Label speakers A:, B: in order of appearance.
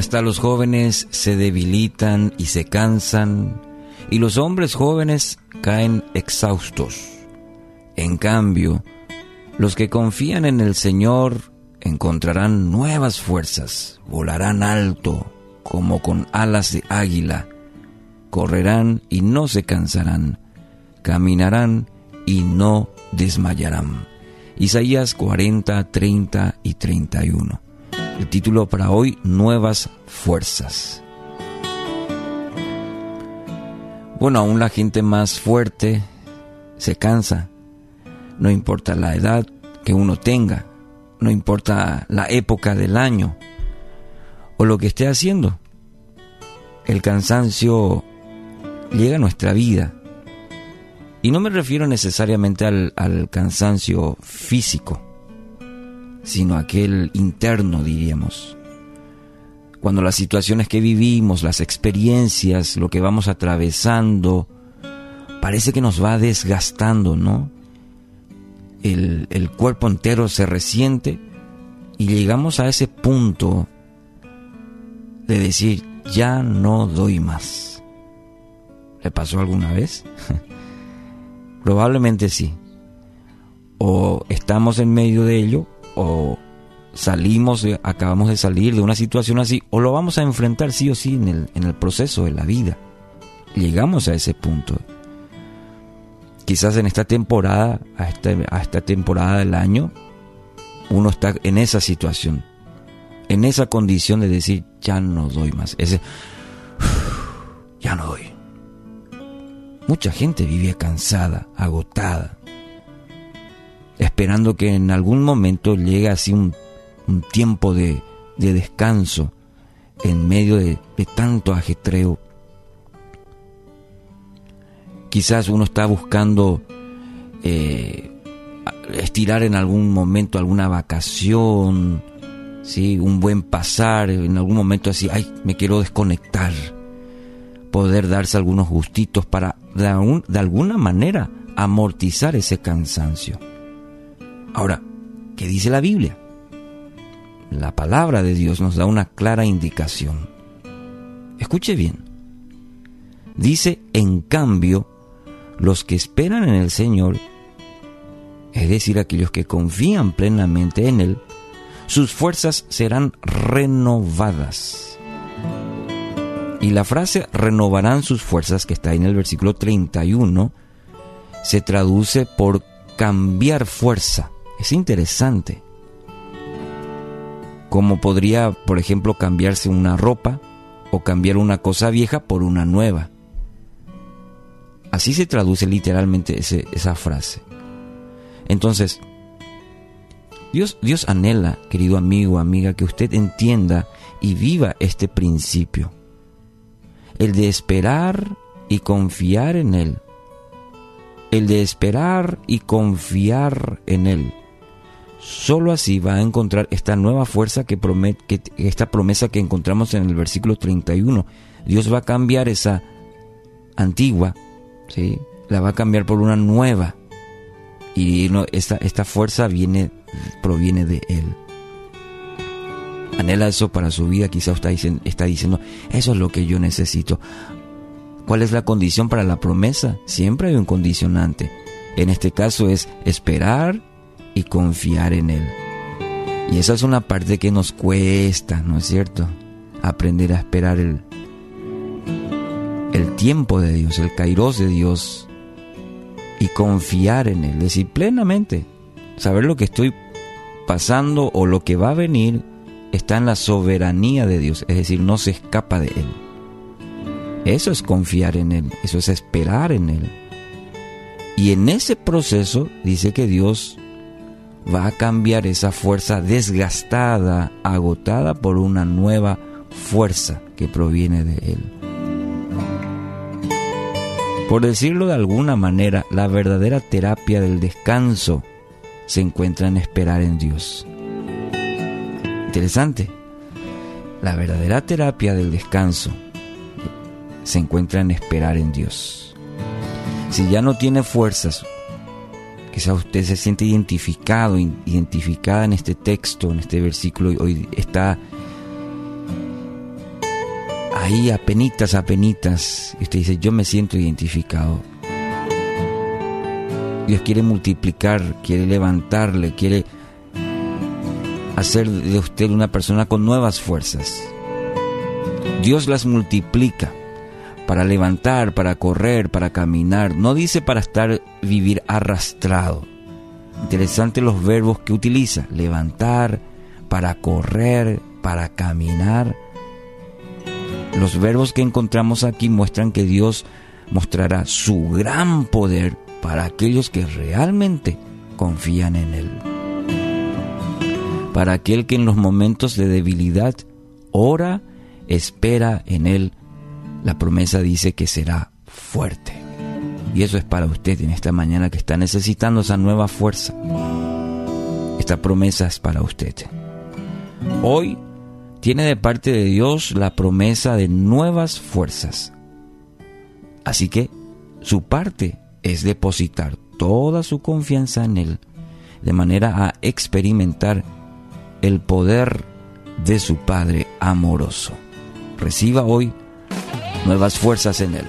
A: Hasta los jóvenes se debilitan y se cansan, y los hombres jóvenes caen exhaustos. En cambio, los que confían en el Señor encontrarán nuevas fuerzas, volarán alto como con alas de águila, correrán y no se cansarán, caminarán y no desmayarán. Isaías 40, 30 y 31. El título para hoy, Nuevas Fuerzas. Bueno, aún la gente más fuerte se cansa. No importa la edad que uno tenga, no importa la época del año o lo que esté haciendo. El cansancio llega a nuestra vida. Y no me refiero necesariamente al, cansancio físico, sino aquel interno, diríamos. Cuando las situaciones que vivimos, las experiencias, lo que vamos atravesando, parece que nos va desgastando, ¿no? El, el cuerpo entero se resiente y llegamos a ese punto de decir, ya no doy más. ¿Le pasó alguna vez? Probablemente sí. O estamos en medio de ello, o salimos, acabamos de salir de una situación así, o lo vamos a enfrentar sí o sí en el, en el proceso de la vida. Llegamos a ese punto. Quizás en esta temporada, a esta, a esta temporada del año, uno está en esa situación, en esa condición de decir, ya no doy más. Ese, ya no doy. Mucha gente vive cansada, agotada, esperando que en algún momento llegue así un, tiempo de, descanso en medio de, tanto ajetreo. Quizás uno está buscando eh, estirar en algún momento alguna vacación, ¿sí? un buen pasar, en algún momento así, ay, me quiero desconectar poder darse algunos gustitos para de, de alguna manera amortizar ese cansancio. Ahora, ¿qué dice la Biblia? La palabra de Dios nos da una clara indicación. Escuche bien. Dice, en cambio, los que esperan en el Señor, es decir, aquellos que confían plenamente en Él, sus fuerzas serán renovadas y la frase renovarán sus fuerzas, que está en el versículo 31, se traduce por cambiar fuerza. Es interesante. Como podría, por ejemplo, cambiarse una ropa o cambiar una cosa vieja por una nueva. Así se traduce literalmente esa frase. Entonces, Dios, Dios anhela, querido amigo, amiga, que usted entienda y viva este principio el de esperar y confiar en Él. El de esperar y confiar en Él. Solo así va a encontrar esta nueva fuerza que promete, esta promesa que encontramos en el versículo 31. Dios va a cambiar esa antigua, ¿sí? la va a cambiar por una nueva. Y esta, esta fuerza viene, proviene de Él anhela eso para su vida, quizá usted está diciendo, eso es lo que yo necesito. ¿Cuál es la condición para la promesa? Siempre hay un condicionante. En este caso es esperar y confiar en Él. Y esa es una parte que nos cuesta, ¿no es cierto? Aprender a esperar el, el tiempo de Dios, el kairos de Dios y confiar en Él, decir plenamente, saber lo que estoy pasando o lo que va a venir está en la soberanía de Dios, es decir, no se escapa de Él. Eso es confiar en Él, eso es esperar en Él. Y en ese proceso dice que Dios va a cambiar esa fuerza desgastada, agotada por una nueva fuerza que proviene de Él. Por decirlo de alguna manera, la verdadera terapia del descanso se encuentra en esperar en Dios. Interesante. La verdadera terapia del descanso se encuentra en esperar en Dios. Si ya no tiene fuerzas, quizás usted se siente identificado, identificada en este texto, en este versículo, y hoy está ahí apenitas, apenitas, y usted dice, yo me siento identificado. Dios quiere multiplicar, quiere levantarle, quiere hacer de usted una persona con nuevas fuerzas. Dios las multiplica para levantar, para correr, para caminar. No dice para estar, vivir arrastrado. Interesante los verbos que utiliza. Levantar, para correr, para caminar. Los verbos que encontramos aquí muestran que Dios mostrará su gran poder para aquellos que realmente confían en Él. Para aquel que en los momentos de debilidad ora, espera en Él, la promesa dice que será fuerte. Y eso es para usted en esta mañana que está necesitando esa nueva fuerza. Esta promesa es para usted. Hoy tiene de parte de Dios la promesa de nuevas fuerzas. Así que su parte es depositar toda su confianza en Él, de manera a experimentar el poder de su Padre amoroso. Reciba hoy nuevas fuerzas en Él.